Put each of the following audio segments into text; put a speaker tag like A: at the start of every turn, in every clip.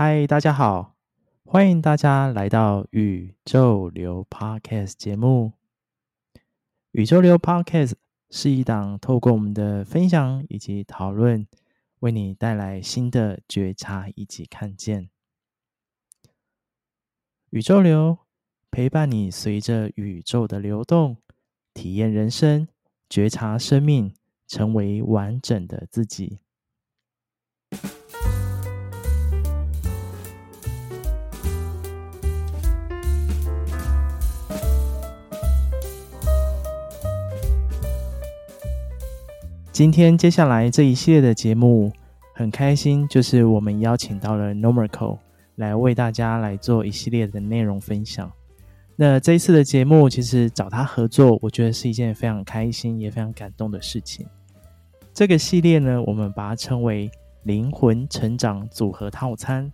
A: 嗨，大家好，欢迎大家来到宇宙流 Podcast 节目。宇宙流 Podcast 是一档透过我们的分享以及讨论，为你带来新的觉察以及看见。宇宙流陪伴你，随着宇宙的流动，体验人生，觉察生命，成为完整的自己。今天接下来这一系列的节目，很开心，就是我们邀请到了 Normarco。来为大家来做一系列的内容分享。那这一次的节目，其实找他合作，我觉得是一件非常开心也非常感动的事情。这个系列呢，我们把它称为“灵魂成长组合套餐”。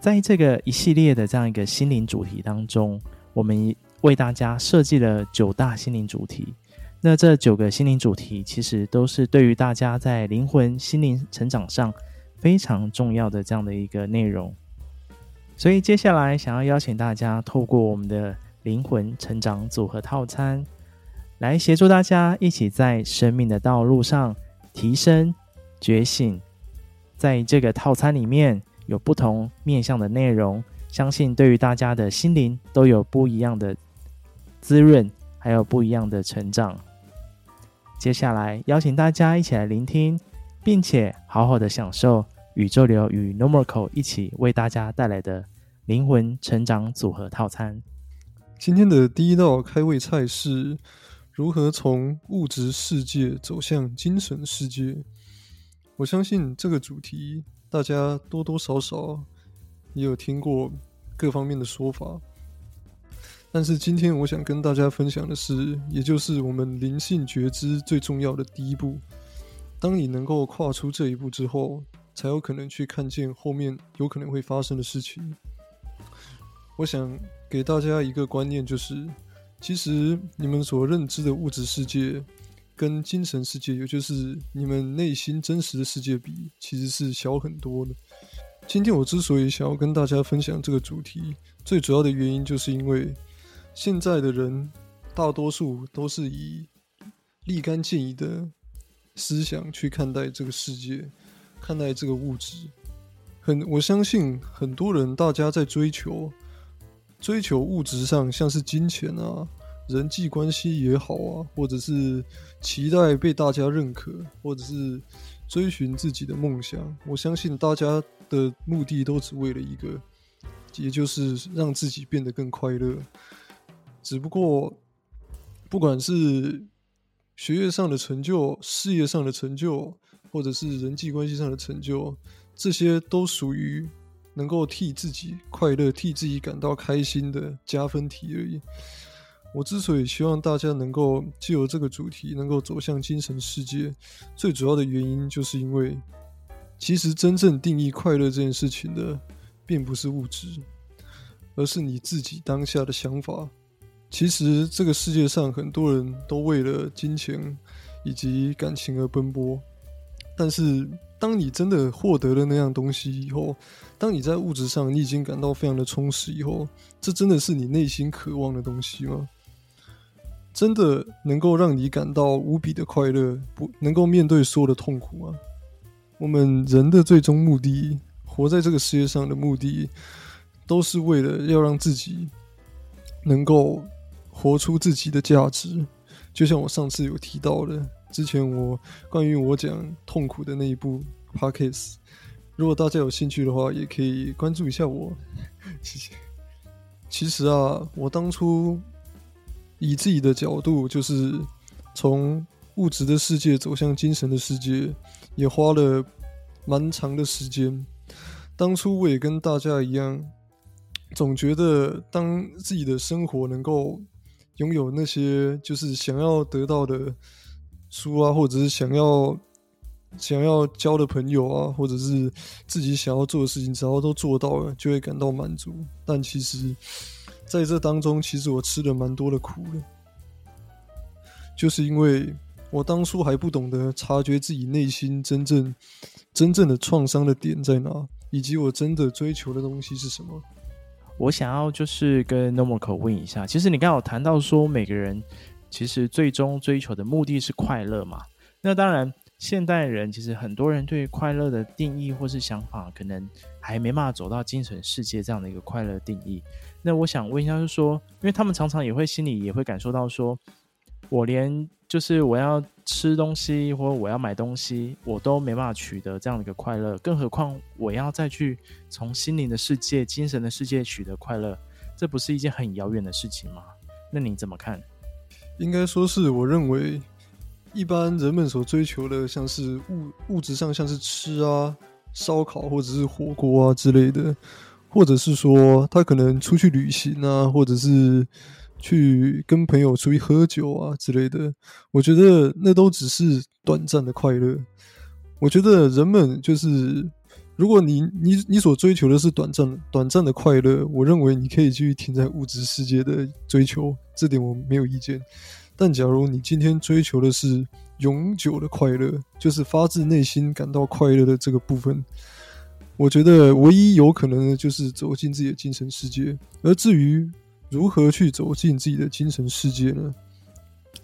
A: 在这个一系列的这样一个心灵主题当中，我们为大家设计了九大心灵主题。那这九个心灵主题，其实都是对于大家在灵魂心灵成长上。非常重要的这样的一个内容，所以接下来想要邀请大家透过我们的灵魂成长组合套餐，来协助大家一起在生命的道路上提升觉醒。在这个套餐里面有不同面向的内容，相信对于大家的心灵都有不一样的滋润，还有不一样的成长。接下来邀请大家一起来聆听。并且好好的享受宇宙流与 Normarco 一起为大家带来的灵魂成长组合套餐。
B: 今天的第一道开胃菜是如何从物质世界走向精神世界。我相信这个主题大家多多少少也有听过各方面的说法，但是今天我想跟大家分享的是，也就是我们灵性觉知最重要的第一步。当你能够跨出这一步之后，才有可能去看见后面有可能会发生的事情。我想给大家一个观念，就是其实你们所认知的物质世界跟精神世界，也就是你们内心真实的世界比，其实是小很多的。今天我之所以想要跟大家分享这个主题，最主要的原因就是因为现在的人大多数都是以立竿见影的。思想去看待这个世界，看待这个物质，很我相信很多人，大家在追求追求物质上，像是金钱啊、人际关系也好啊，或者是期待被大家认可，或者是追寻自己的梦想。我相信大家的目的都只为了一个，也就是让自己变得更快乐。只不过，不管是学业上的成就、事业上的成就，或者是人际关系上的成就，这些都属于能够替自己快乐、替自己感到开心的加分题而已。我之所以希望大家能够借由这个主题能够走向精神世界，最主要的原因就是因为，其实真正定义快乐这件事情的，并不是物质，而是你自己当下的想法。其实这个世界上很多人都为了金钱以及感情而奔波，但是当你真的获得了那样东西以后，当你在物质上你已经感到非常的充实以后，这真的是你内心渴望的东西吗？真的能够让你感到无比的快乐，不能够面对所有的痛苦吗？我们人的最终目的，活在这个世界上的目的，都是为了要让自己能够。活出自己的价值，就像我上次有提到的，之前我关于我讲痛苦的那一部 podcast，如果大家有兴趣的话，也可以关注一下我。谢谢。其实啊，我当初以自己的角度，就是从物质的世界走向精神的世界，也花了蛮长的时间。当初我也跟大家一样，总觉得当自己的生活能够拥有那些就是想要得到的书啊，或者是想要想要交的朋友啊，或者是自己想要做的事情，只要都做到了，就会感到满足。但其实，在这当中，其实我吃了蛮多的苦的，就是因为我当初还不懂得察觉自己内心真正真正的创伤的点在哪，以及我真的追求的东西是什么？
A: 我想要就是跟 Normal 问一下，其实你刚好谈到说，每个人其实最终追求的目的是快乐嘛？那当然，现代人其实很多人对快乐的定义或是想法，可能还没办法走到精神世界这样的一个快乐定义。那我想问一下，就是说，因为他们常常也会心里也会感受到说，我连就是我要吃东西或者我要买东西，我都没办法取得这样的一个快乐，更何况我要再去从心灵的世界、精神的世界取得快乐，这不是一件很遥远的事情吗？那你怎么看？
B: 应该说是我认为，一般人们所追求的，像是物物质上，像是吃啊、烧烤或者是火锅啊之类的，或者是说他可能出去旅行啊，或者是。去跟朋友出去喝酒啊之类的，我觉得那都只是短暂的快乐。我觉得人们就是，如果你你你所追求的是短暂短暂的快乐，我认为你可以继续停在物质世界的追求，这点我没有意见。但假如你今天追求的是永久的快乐，就是发自内心感到快乐的这个部分，我觉得唯一有可能的就是走进自己的精神世界。而至于，如何去走进自己的精神世界呢？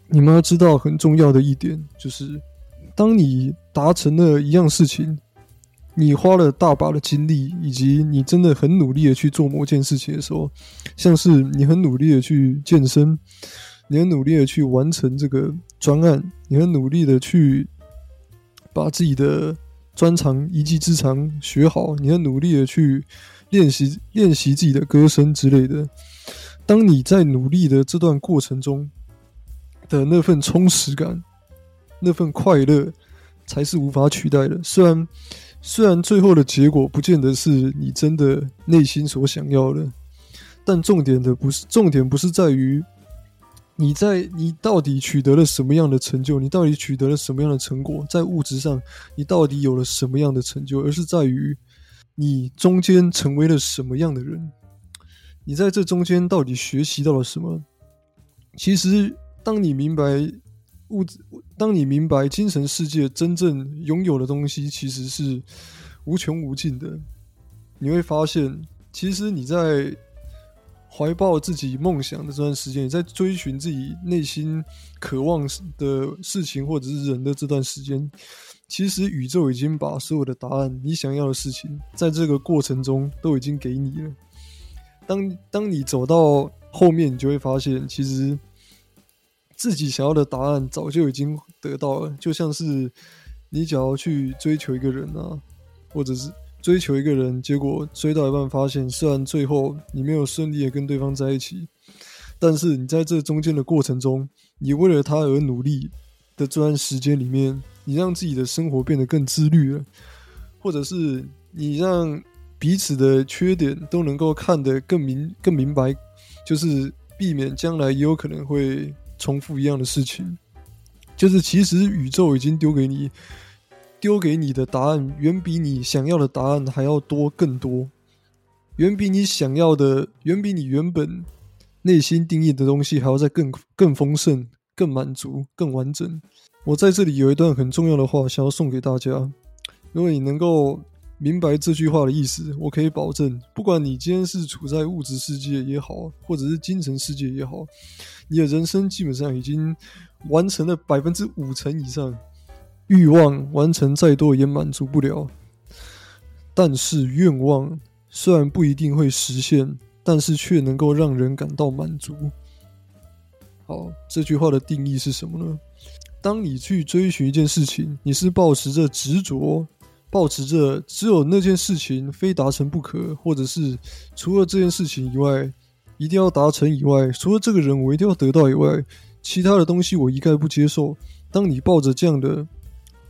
B: 你们要知道很重要的一点就是，当你达成了一样事情，你花了大把的精力，以及你真的很努力的去做某件事情的时候，像是你很努力的去健身，你很努力的去完成这个专案，你很努力的去把自己的专长、一技之长学好，你很努力的去练习练习自己的歌声之类的。当你在努力的这段过程中的那份充实感、那份快乐，才是无法取代的。虽然，虽然最后的结果不见得是你真的内心所想要的，但重点的不是重点，不是在于你在你到底取得了什么样的成就，你到底取得了什么样的成果，在物质上你到底有了什么样的成就，而是在于你中间成为了什么样的人。你在这中间到底学习到了什么？其实，当你明白物质，当你明白精神世界真正拥有的东西其实是无穷无尽的，你会发现，其实你在怀抱自己梦想的这段时间，你在追寻自己内心渴望的事情或者是人的这段时间，其实宇宙已经把所有的答案，你想要的事情，在这个过程中都已经给你了。当当你走到后面，你就会发现，其实自己想要的答案早就已经得到了。就像是你只要去追求一个人啊，或者是追求一个人，结果追到一半发现，虽然最后你没有顺利的跟对方在一起，但是你在这中间的过程中，你为了他而努力的这段时间里面，你让自己的生活变得更自律了，或者是你让。彼此的缺点都能够看得更明、更明白，就是避免将来也有可能会重复一样的事情。就是其实宇宙已经丢给你、丢给你的答案，远比你想要的答案还要多更多，远比你想要的、远比你原本内心定义的东西还要再更更丰盛、更满足、更完整。我在这里有一段很重要的话想要送给大家，如果你能够。明白这句话的意思，我可以保证，不管你今天是处在物质世界也好，或者是精神世界也好，你的人生基本上已经完成了百分之五成以上。欲望完成再多也满足不了，但是愿望虽然不一定会实现，但是却能够让人感到满足。好，这句话的定义是什么呢？当你去追寻一件事情，你是抱持着执着。保持着只有那件事情非达成不可，或者是除了这件事情以外一定要达成以外，除了这个人我一定要得到以外，其他的东西我一概不接受。当你抱着这样的、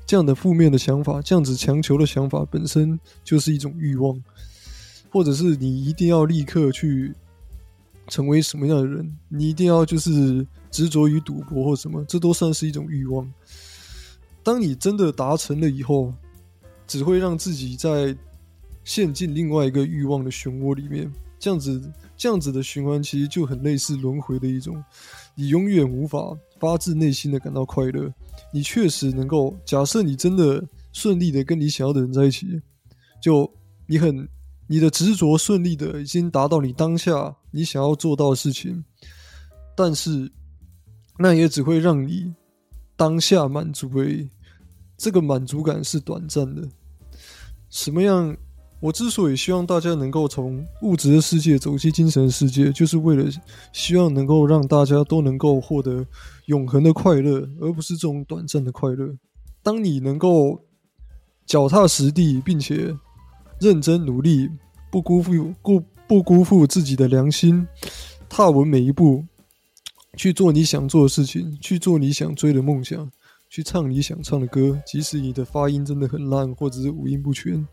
B: 这样的负面的想法，这样子强求的想法，本身就是一种欲望，或者是你一定要立刻去成为什么样的人，你一定要就是执着于赌博或什么，这都算是一种欲望。当你真的达成了以后，只会让自己在陷进另外一个欲望的漩涡里面，这样子，这样子的循环其实就很类似轮回的一种。你永远无法发自内心的感到快乐。你确实能够，假设你真的顺利的跟你想要的人在一起，就你很你的执着顺利的已经达到你当下你想要做到的事情，但是那也只会让你当下满足而已，这个满足感是短暂的。什么样？我之所以希望大家能够从物质的世界走进精神世界，就是为了希望能够让大家都能够获得永恒的快乐，而不是这种短暂的快乐。当你能够脚踏实地，并且认真努力，不辜负不不辜负自己的良心，踏稳每一步，去做你想做的事情，去做你想追的梦想，去唱你想唱的歌，即使你的发音真的很烂，或者是五音不全。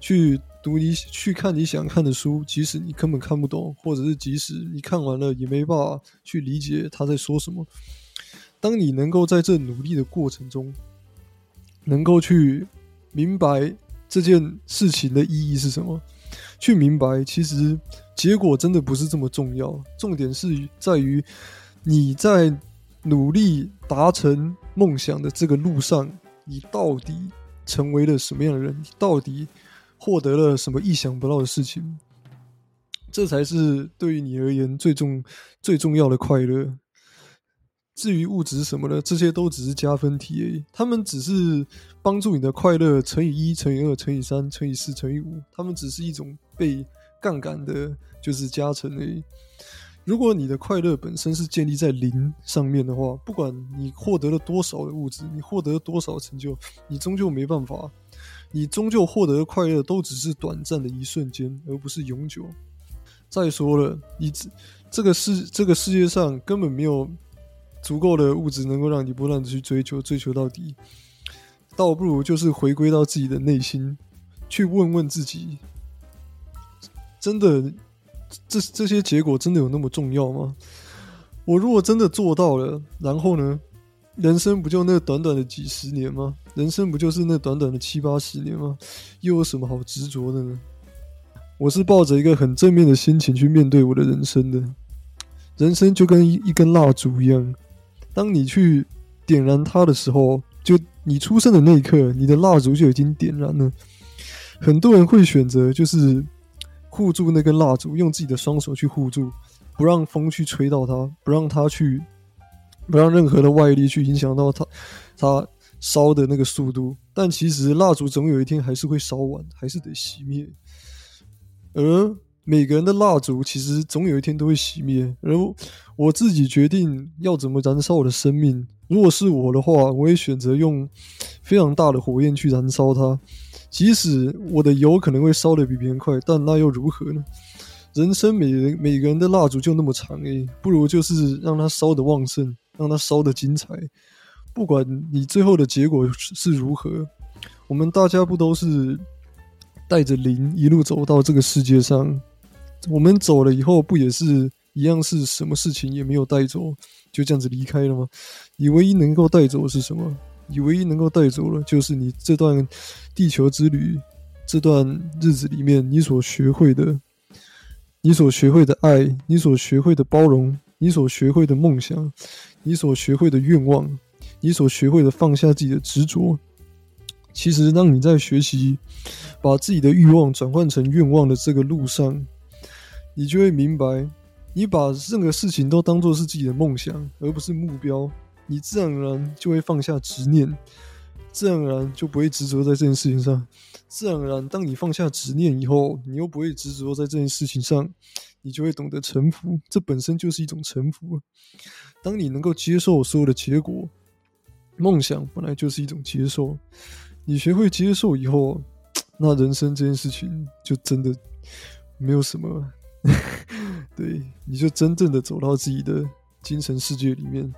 B: 去读你去看你想看的书，即使你根本看不懂，或者是即使你看完了也没办法去理解他在说什么。当你能够在这努力的过程中，能够去明白这件事情的意义是什么，去明白其实结果真的不是这么重要，重点是在于你在努力达成梦想的这个路上，你到底成为了什么样的人？你到底获得了什么意想不到的事情，这才是对于你而言最重最重要的快乐。至于物质什么的，这些都只是加分题而已。他们只是帮助你的快乐乘以一、乘以二、乘以三、乘以四、乘以五。他们只是一种被杠杆的，就是加成而已。如果你的快乐本身是建立在零上面的话，不管你获得了多少的物质，你获得了多少成就，你终究没办法。你终究获得的快乐都只是短暂的一瞬间，而不是永久。再说了，你这这个世这个世界上根本没有足够的物质能够让你不断的去追求，追求到底。倒不如就是回归到自己的内心，去问问自己：真的，这这些结果真的有那么重要吗？我如果真的做到了，然后呢？人生不就那短短的几十年吗？人生不就是那短短的七八十年吗？又有什么好执着的呢？我是抱着一个很正面的心情去面对我的人生的。人生就跟一一根蜡烛一样，当你去点燃它的时候，就你出生的那一刻，你的蜡烛就已经点燃了。很多人会选择就是护住那根蜡烛，用自己的双手去护住，不让风去吹到它，不让它去。不让任何的外力去影响到它，它烧的那个速度。但其实蜡烛总有一天还是会烧完，还是得熄灭。而每个人的蜡烛其实总有一天都会熄灭。而我自己决定要怎么燃烧我的生命。如果是我的话，我也选择用非常大的火焰去燃烧它。即使我的油可能会烧得比别人快，但那又如何呢？人生每人每个人的蜡烛就那么长诶、不如就是让它烧得旺盛。让它烧得精彩，不管你最后的结果是如何，我们大家不都是带着零一路走到这个世界上？我们走了以后，不也是一样是什么事情也没有带走，就这样子离开了吗？你唯一能够带走的是什么？你唯一能够带走的，就是你这段地球之旅，这段日子里面你所学会的，你所学会的爱，你所学会的包容，你所学会的梦想。你所学会的愿望，你所学会的放下自己的执着，其实当你在学习把自己的欲望转换成愿望的这个路上，你就会明白，你把任何事情都当做是自己的梦想，而不是目标，你自然而然就会放下执念，自然而然就不会执着在这件事情上，自然而然，当你放下执念以后，你又不会执着在这件事情上。你就会懂得臣服，这本身就是一种臣服。当你能够接受所有的结果，梦想本来就是一种接受。你学会接受以后，那人生这件事情就真的没有什么。对，你就真正的走到自己的精神世界里面，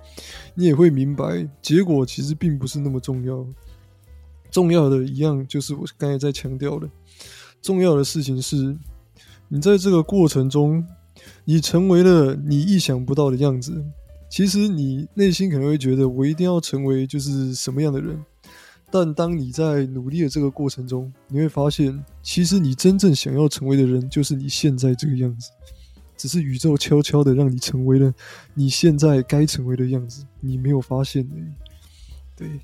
B: 你也会明白，结果其实并不是那么重要。重要的一样就是我刚才在强调的，重要的事情是。你在这个过程中，你成为了你意想不到的样子。其实你内心可能会觉得，我一定要成为就是什么样的人。但当你在努力的这个过程中，你会发现，其实你真正想要成为的人，就是你现在这个样子。只是宇宙悄悄的让你成为了你现在该成为的样子，你没有发现而已。对，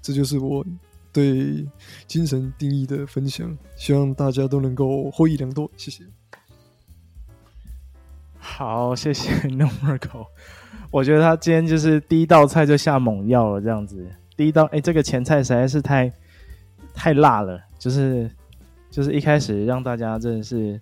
B: 这就是我。对精神定义的分享，希望大家都能够获益良多。谢谢。
A: 好，谢谢 Normal。我觉得他今天就是第一道菜就下猛药了，这样子。第一道，哎，这个前菜实在是太太辣了，就是就是一开始让大家真的是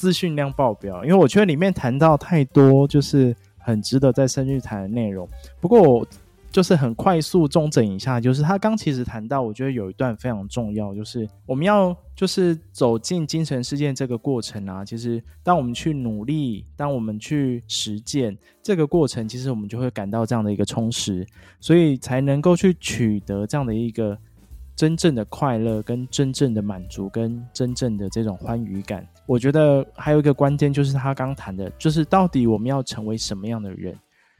A: 资讯量爆表，因为我觉得里面谈到太多，就是很值得再深入谈的内容。不过我。就是很快速重整一下，就是他刚其实谈到，我觉得有一段非常重要，就是我们要就是走进精神世界这个过程啊，其实当我们去努力，当我们去实践这个过程，其实我们就会感到这样的一个充实，所以才能够去取得这样的一个真正的快乐、跟真正的满足、跟真正的这种欢愉感。我觉得还有一个关键就是他刚谈的，就是到底我们要成为什么样的人。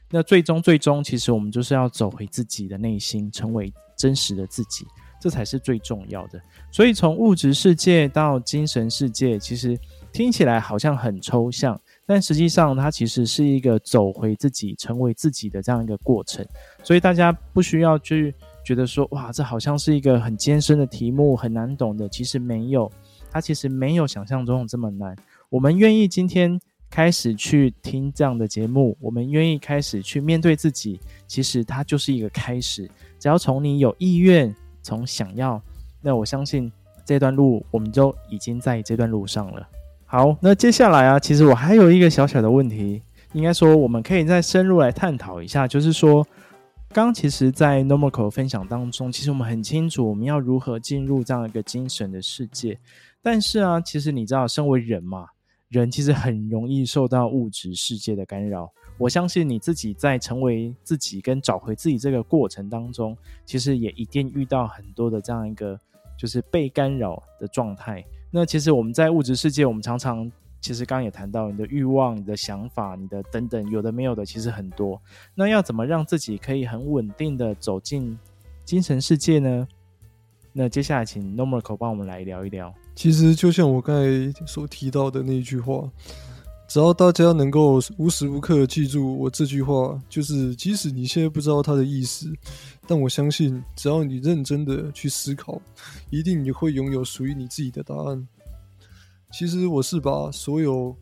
A: 那最终，最终，其实我们就是要走回自己的内心，成为真实的自己，这才是最重要的。所以，从物质世界到精神世界，其实听起来好像很抽象，但实际上，它其实是一个走回自己、成为自己的这样一个过程。所以，大家不需要去觉得说，哇，这好像是一个很艰深的题目，很难懂的。其实没有，它其实没有想象中这么难。我们愿意今天。开始去听这样的节目，我们愿意开始去面对自己，其实它就是一个开始。只要从你有意愿，从想要，那我相信这段路我们就已经在这段路上了。好，那接下来啊，其实我还有一个小小的问题，应该说我们可以再深入来探讨一下，就是说，刚其实，在 Normal 分享当中，其实我们很清楚我们要如何进入这样一个精神的世界，但是啊，其实你知道，身为人嘛。人其实很容易受到物质世界的干扰。我相信你自己在成为自己跟找回自己这个过程当中，其实也一定遇到很多的这样一个就是被干扰的状态。那其实我们在物质世界，我们常常其实刚刚也谈到你的欲望、你的想法、你的等等，有的没有的，其实很多。那要怎么让自己可以很稳定的走进精神世界呢？那接下来请 Normal 帮我们来聊一聊。
B: 其实就像我刚才所提到的那一句话，只要大家能够无时无刻记住我这句话，就是即使你现在不知道它的意思，但我相信只要你认真的去思考，一定你会拥有属于你自己的答案。其实我是把所有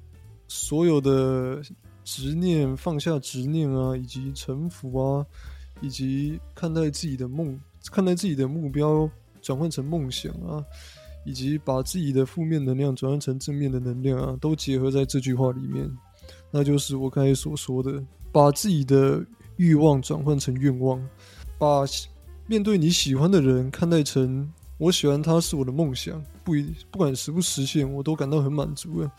B: 所有的执念放下，执念啊，以及臣服啊，以及看待自己的梦，看待自己的目标转换成梦想啊。以及把自己的负面能量转换成正面的能量啊，都结合在这句话里面，那就是我刚才所说的，把自己的欲望转换成愿望，把面对你喜欢的人看待成我喜欢他是我的梦想，不一不管实不实现，我都感到很满足了。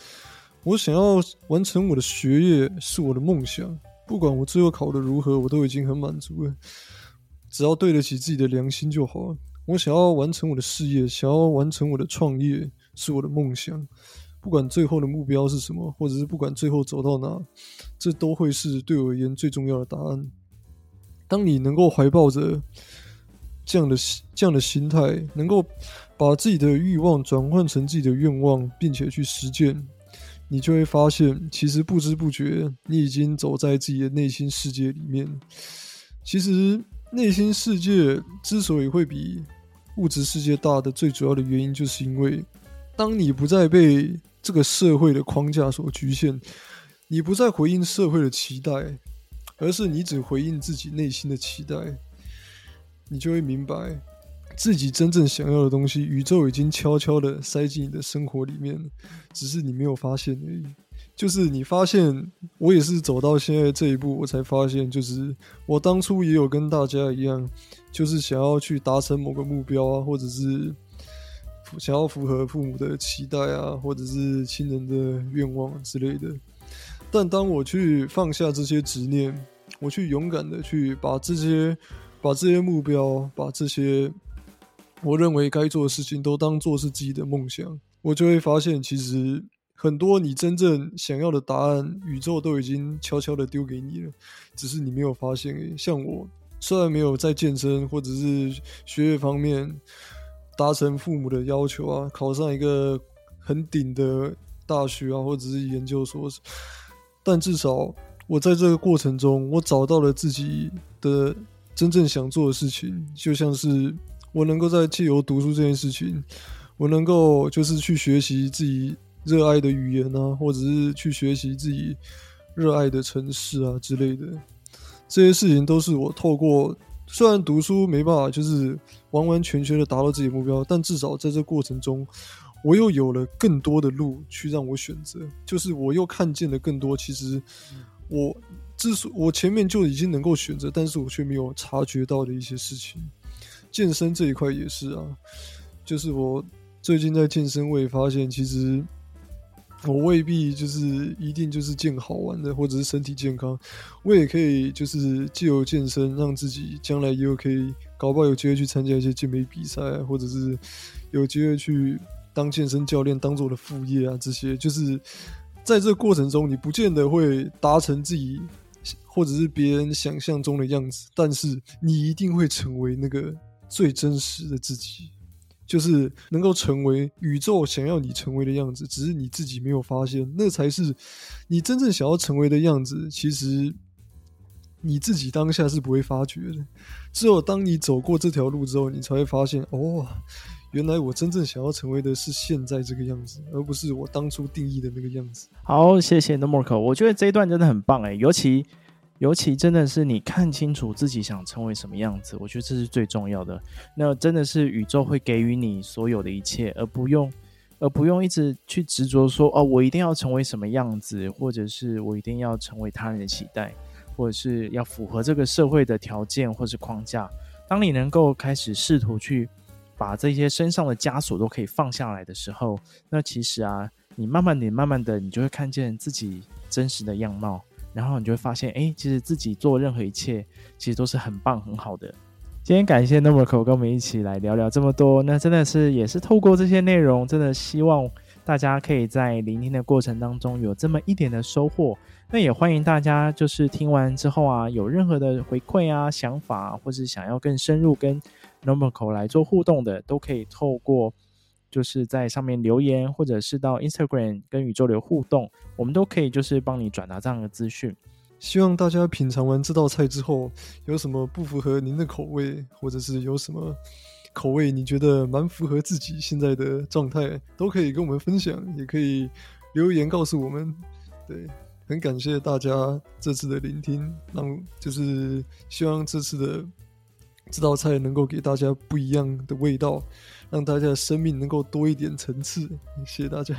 B: 我想要完成我的学业是我的梦想，不管我最后考得如何，我都已经很满足了，只要对得起自己的良心就好了。我想要完成我的事业，想要完成我的创业，是我的梦想。不管最后的目标是什么，或者是不管最后走到哪，这都会是对我而言最重要的答案。当你能够怀抱着这样的这样的心态，能够把自己的欲望转换成自己的愿望，并且去实践，你就会发现，其实不知不觉，你已经走在自己的内心世界里面。其实，内心世界之所以会比物质世界大的最主要的原因，就是因为当你不再被这个社会的框架所局限，你不再回应社会的期待，而是你只回应自己内心的期待，你就会明白自己真正想要的东西，宇宙已经悄悄的塞进你的生活里面，只是你没有发现而已。就是你发现，我也是走到现在这一步，我才发现，就是我当初也有跟大家一样，就是想要去达成某个目标啊，或者是想要符合父母的期待啊，或者是亲人的愿望之类的。但当我去放下这些执念，我去勇敢的去把这些、把这些目标、把这些我认为该做的事情都当做是自己的梦想，我就会发现，其实。很多你真正想要的答案，宇宙都已经悄悄的丢给你了，只是你没有发现欸。像我，虽然没有在健身或者是学业方面达成父母的要求啊，考上一个很顶的大学啊，或者是研究所，但至少我在这个过程中，我找到了自己的真正想做的事情，就像是我能够在借由读书这件事情，我能够就是去学习自己热爱的语言啊，或者是去学习自己热爱的城市啊之类的，这些事情都是我透过。虽然读书没办法就是完完全全的达到自己的目标，但至少在这过程中，我又有了更多的路去让我选择，就是我又看见了更多。其实我之所我前面就已经能够选择，但是我却没有察觉到的一些事情。健身这一块也是啊，就是我最近在健身，我也发现其实。我未必就是一定就是健好玩的，或者是身体健康，我也可以就是借由健身，让自己将来也有可以搞不好有机会去参加一些健美比赛，或者是有机会去当健身教练，当做我的副业啊。这些就是在这个过程中，你不见得会达成自己或者是别人想象中的样子，但是你一定会成为那个最真实的自己。就是能够成为宇宙想要你成为的样子，只是你自己没有发现，那才是你真正想要成为的样子。其实你自己当下是不会发觉的，只有当你走过这条路之后，你才会发现，哦，原来我真正想要成为的是现在这个样子，而不是我当初定义的那个样子。
A: 好，谢谢 Normal，我觉得这一段真的很棒诶，尤其。尤其真的是你看清楚自己想成为什么样子，我觉得这是最重要的。那真的是宇宙会给予你所有的一切，而不用，而不用一直去执着说哦，我一定要成为什么样子，或者是我一定要成为他人的期待，或者是要符合这个社会的条件或是框架。当你能够开始试图去把这些身上的枷锁都可以放下来的时候，那其实啊，你慢慢的、慢慢的，你就会看见自己真实的样貌。然后你就会发现，哎，其实自己做任何一切，其实都是很棒、很好的。今天感谢 Normal 跟我们一起来聊聊这么多，那真的是也是透过这些内容，真的希望大家可以在聆听的过程当中有这么一点的收获。那也欢迎大家就是听完之后啊，有任何的回馈啊、想法，或是想要更深入跟 Normal 来做互动的，都可以透过。就是在上面留言，或者是到 Instagram 跟宇宙流互动，我们都可以就是帮你转达这样的资讯。
B: 希望大家品尝完这道菜之后，有什么不符合您的口味，或者是有什么口味你觉得蛮符合自己现在的状态，都可以跟我们分享，也可以留言告诉我们。对，很感谢大家这次的聆听，让就是希望这次的这道菜能够给大家不一样的味道。让大家的生命能够多一点层次，谢谢大家。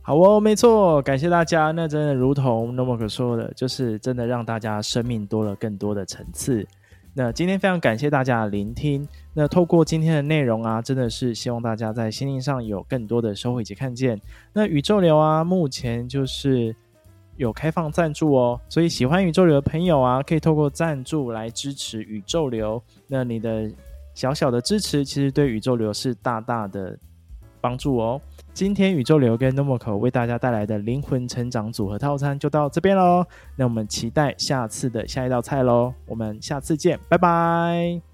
A: 好哦，没错，感谢大家。那真的如同 n o m a 说的，就是真的让大家生命多了更多的层次。那今天非常感谢大家的聆听。那透过今天的内容啊，真的是希望大家在心灵上有更多的收获以及看见。那宇宙流啊，目前就是有开放赞助哦，所以喜欢宇宙流的朋友啊，可以透过赞助来支持宇宙流。那你的。小小的支持，其实对宇宙流是大大的帮助哦。今天宇宙流跟 Normal 为大家带来的灵魂成长组合套餐就到这边喽。那我们期待下次的下一道菜喽。我们下次见，拜拜。